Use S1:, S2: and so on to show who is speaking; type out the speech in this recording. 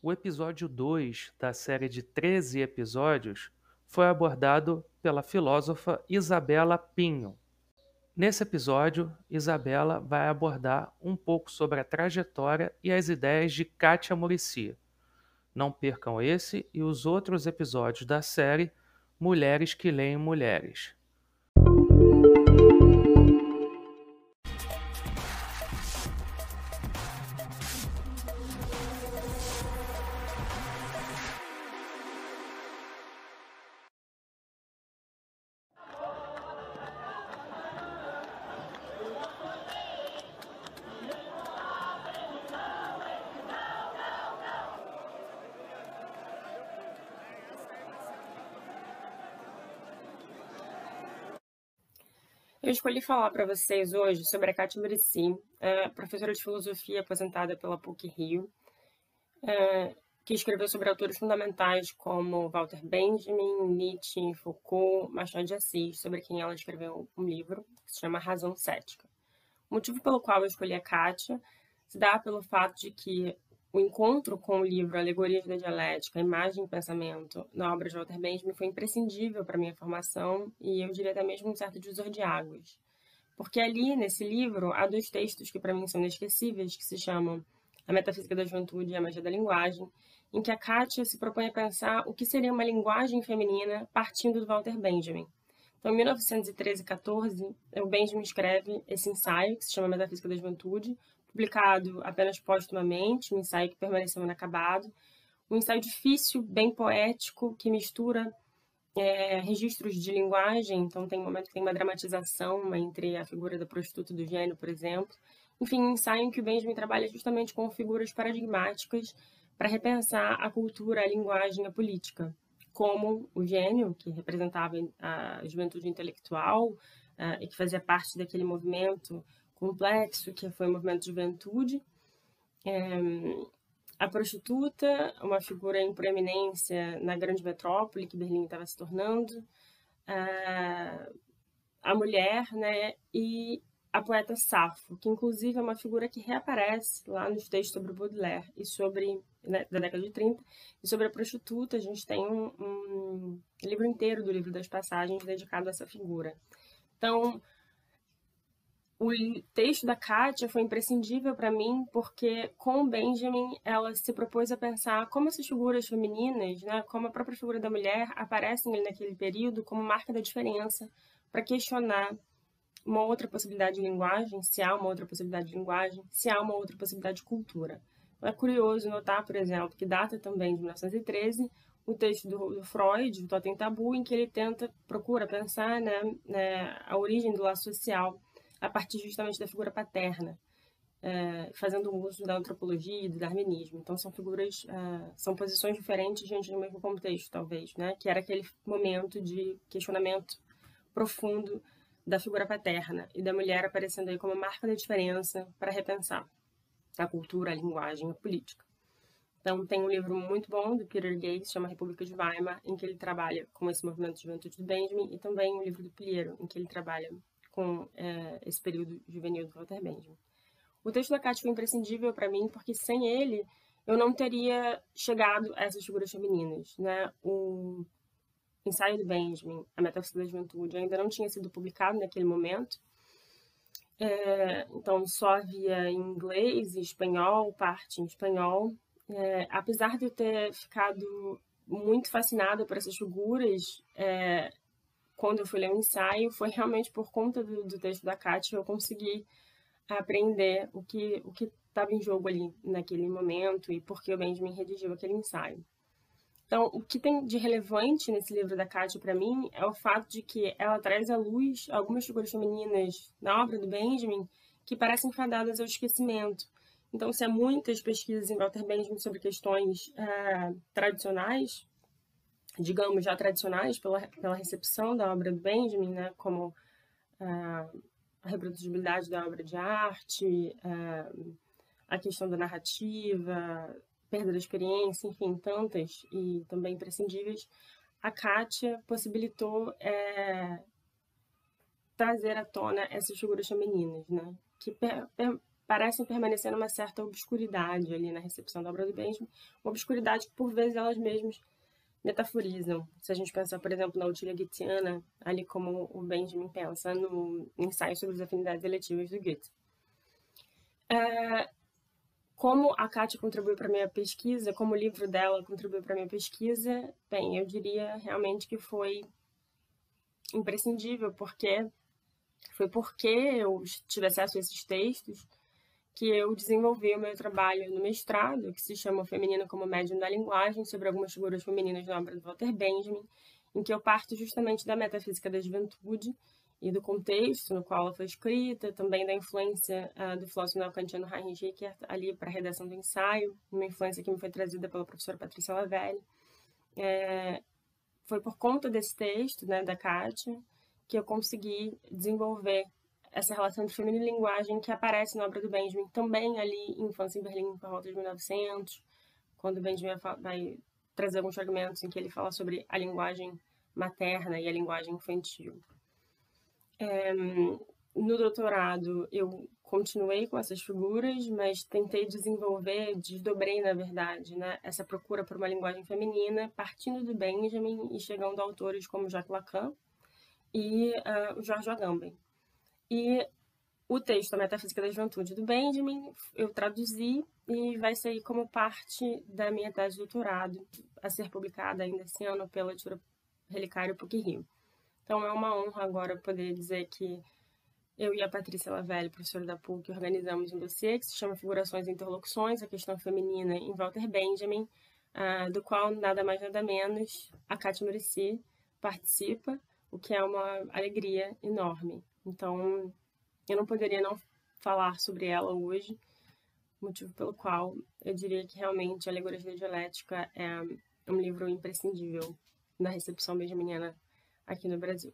S1: O episódio 2 da série de 13 episódios foi abordado pela filósofa Isabela Pinho. Nesse episódio, Isabela vai abordar um pouco sobre a trajetória e as ideias de Kátia Murici. Não percam esse e os outros episódios da série Mulheres que Leem Mulheres.
S2: Eu escolhi falar para vocês hoje sobre a Kátia Muricy, é, professora de filosofia aposentada pela PUC-Rio, é, que escreveu sobre autores fundamentais como Walter Benjamin, Nietzsche, Foucault, Machado de Assis, sobre quem ela escreveu um livro que se chama Razão Cética. O motivo pelo qual eu escolhi a Kátia se dá pelo fato de que o encontro com o livro Alegorias da Dialética, Imagem e Pensamento, na obra de Walter Benjamin, foi imprescindível para minha formação e eu diria até mesmo um certo divisor de águas. Porque ali, nesse livro, há dois textos que para mim são inesquecíveis, que se chamam A Metafísica da Juventude e a Magia da Linguagem, em que a Kátia se propõe a pensar o que seria uma linguagem feminina partindo do Walter Benjamin. Então, em 1913 e 14, o Benjamin escreve esse ensaio, que se chama Metafísica da Juventude, publicado apenas póstumamente, um ensaio que permaneceu inacabado. Um ensaio difícil, bem poético, que mistura é, registros de linguagem, então tem um momento que tem uma dramatização entre a figura da prostituta do gênio, por exemplo. Enfim, um ensaio em que o Benjamin trabalha justamente com figuras paradigmáticas para repensar a cultura, a linguagem, a política, como o gênio, que representava a juventude intelectual uh, e que fazia parte daquele movimento complexo, que foi o movimento de juventude. É, a prostituta, uma figura em proeminência na grande metrópole que Berlim estava se tornando, a, a mulher, né, e a poeta Safo, que inclusive é uma figura que reaparece lá nos textos sobre Baudelaire e sobre né, da década de 30 e sobre a prostituta a gente tem um, um livro inteiro do livro das passagens dedicado a essa figura. Então o texto da Kátia foi imprescindível para mim porque com o Benjamin ela se propôs a pensar como essas figuras femininas, né, como a própria figura da mulher aparecem ali naquele período como marca da diferença para questionar uma outra possibilidade de linguagem, se há uma outra possibilidade de linguagem, se há uma outra possibilidade de cultura. É curioso notar, por exemplo, que data também de 1913 o texto do, do Freud, do Totem Tabu, em que ele tenta, procura pensar né, né, a origem do laço social a partir justamente da figura paterna, é, fazendo uso da antropologia e do darwinismo. Então são figuras, é, são posições diferentes diante do mesmo contexto, talvez, né? Que era aquele momento de questionamento profundo da figura paterna e da mulher aparecendo aí como marca da diferença para repensar a cultura, a linguagem, a política. Então, tem um livro muito bom do Peter Gates, chama República de Weimar, em que ele trabalha com esse movimento de juventude do Benjamin, e também um livro do Pliero, em que ele trabalha com é, esse período juvenil do Walter Benjamin. O texto da Kátia foi imprescindível para mim, porque sem ele eu não teria chegado a essas figuras femininas. Né? O ensaio do Benjamin, A Metafísica da Juventude, ainda não tinha sido publicado naquele momento. É, então, só havia em inglês e espanhol, parte em espanhol. É, apesar de eu ter ficado muito fascinada por essas figuras, é, quando eu fui ler o ensaio, foi realmente por conta do, do texto da Kátia eu consegui aprender o que o que estava em jogo ali naquele momento e por que o Benjamin redigiu aquele ensaio. Então, o que tem de relevante nesse livro da Kátia para mim é o fato de que ela traz à luz algumas figuras femininas na obra do Benjamin que parecem fadadas ao esquecimento. Então, se há muitas pesquisas em Walter Benjamin sobre questões uh, tradicionais, digamos, já tradicionais pela, pela recepção da obra do Benjamin, né, como uh, a reprodutibilidade da obra de arte, uh, a questão da narrativa, perda da experiência, enfim, tantas e também imprescindíveis, a Kátia possibilitou é, trazer à tona essas figuras femininas, né, que per, per, parecem permanecer numa certa obscuridade ali na recepção da obra do Benjamin, uma obscuridade que por vezes elas mesmas metaforizam. Se a gente pensar, por exemplo, na Otília Goetheana, ali como o Benjamin pensa no ensaio sobre as afinidades eletivas do Goethe. É, como a Kátia contribuiu para a minha pesquisa, como o livro dela contribuiu para a minha pesquisa, bem, eu diria realmente que foi imprescindível, porque foi porque eu tive acesso a esses textos que eu desenvolvi o meu trabalho no mestrado, que se chama Feminino como Médium da Linguagem, sobre algumas figuras femininas da obra do Walter Benjamin, em que eu parto justamente da metafísica da juventude e do contexto no qual ela foi escrita, também da influência uh, do filósofo neocantiano Heinrich Rickert ali para a redação do ensaio, uma influência que me foi trazida pela professora Patrícia Lavelli. É, foi por conta desse texto, né, da Kátia, que eu consegui desenvolver essa relação de feminino e linguagem que aparece na obra do Benjamin, também ali em Infância em Berlim, por volta de 1900, quando o Benjamin vai trazer alguns fragmentos em que ele fala sobre a linguagem materna e a linguagem infantil. É, no doutorado, eu continuei com essas figuras, mas tentei desenvolver, desdobrei, na verdade, né, essa procura por uma linguagem feminina, partindo do Benjamin e chegando a autores como Jacques Lacan e uh, Agamben. E o texto A Metafísica da Juventude do Benjamin eu traduzi e vai sair como parte da minha tese de doutorado, a ser publicada ainda esse ano pela editora Relicário PUC-Rio. Então é uma honra agora poder dizer que eu e a Patrícia Lavelli, professora da PUC, organizamos um dossiê que se chama Figurações e Interlocuções, a questão feminina em Walter Benjamin, uh, do qual nada mais nada menos a Cátia Murici participa, o que é uma alegria enorme. Então, eu não poderia não falar sobre ela hoje, motivo pelo qual eu diria que realmente Alegorias da Dialética é um livro imprescindível na recepção benjaminiana aqui no Brasil.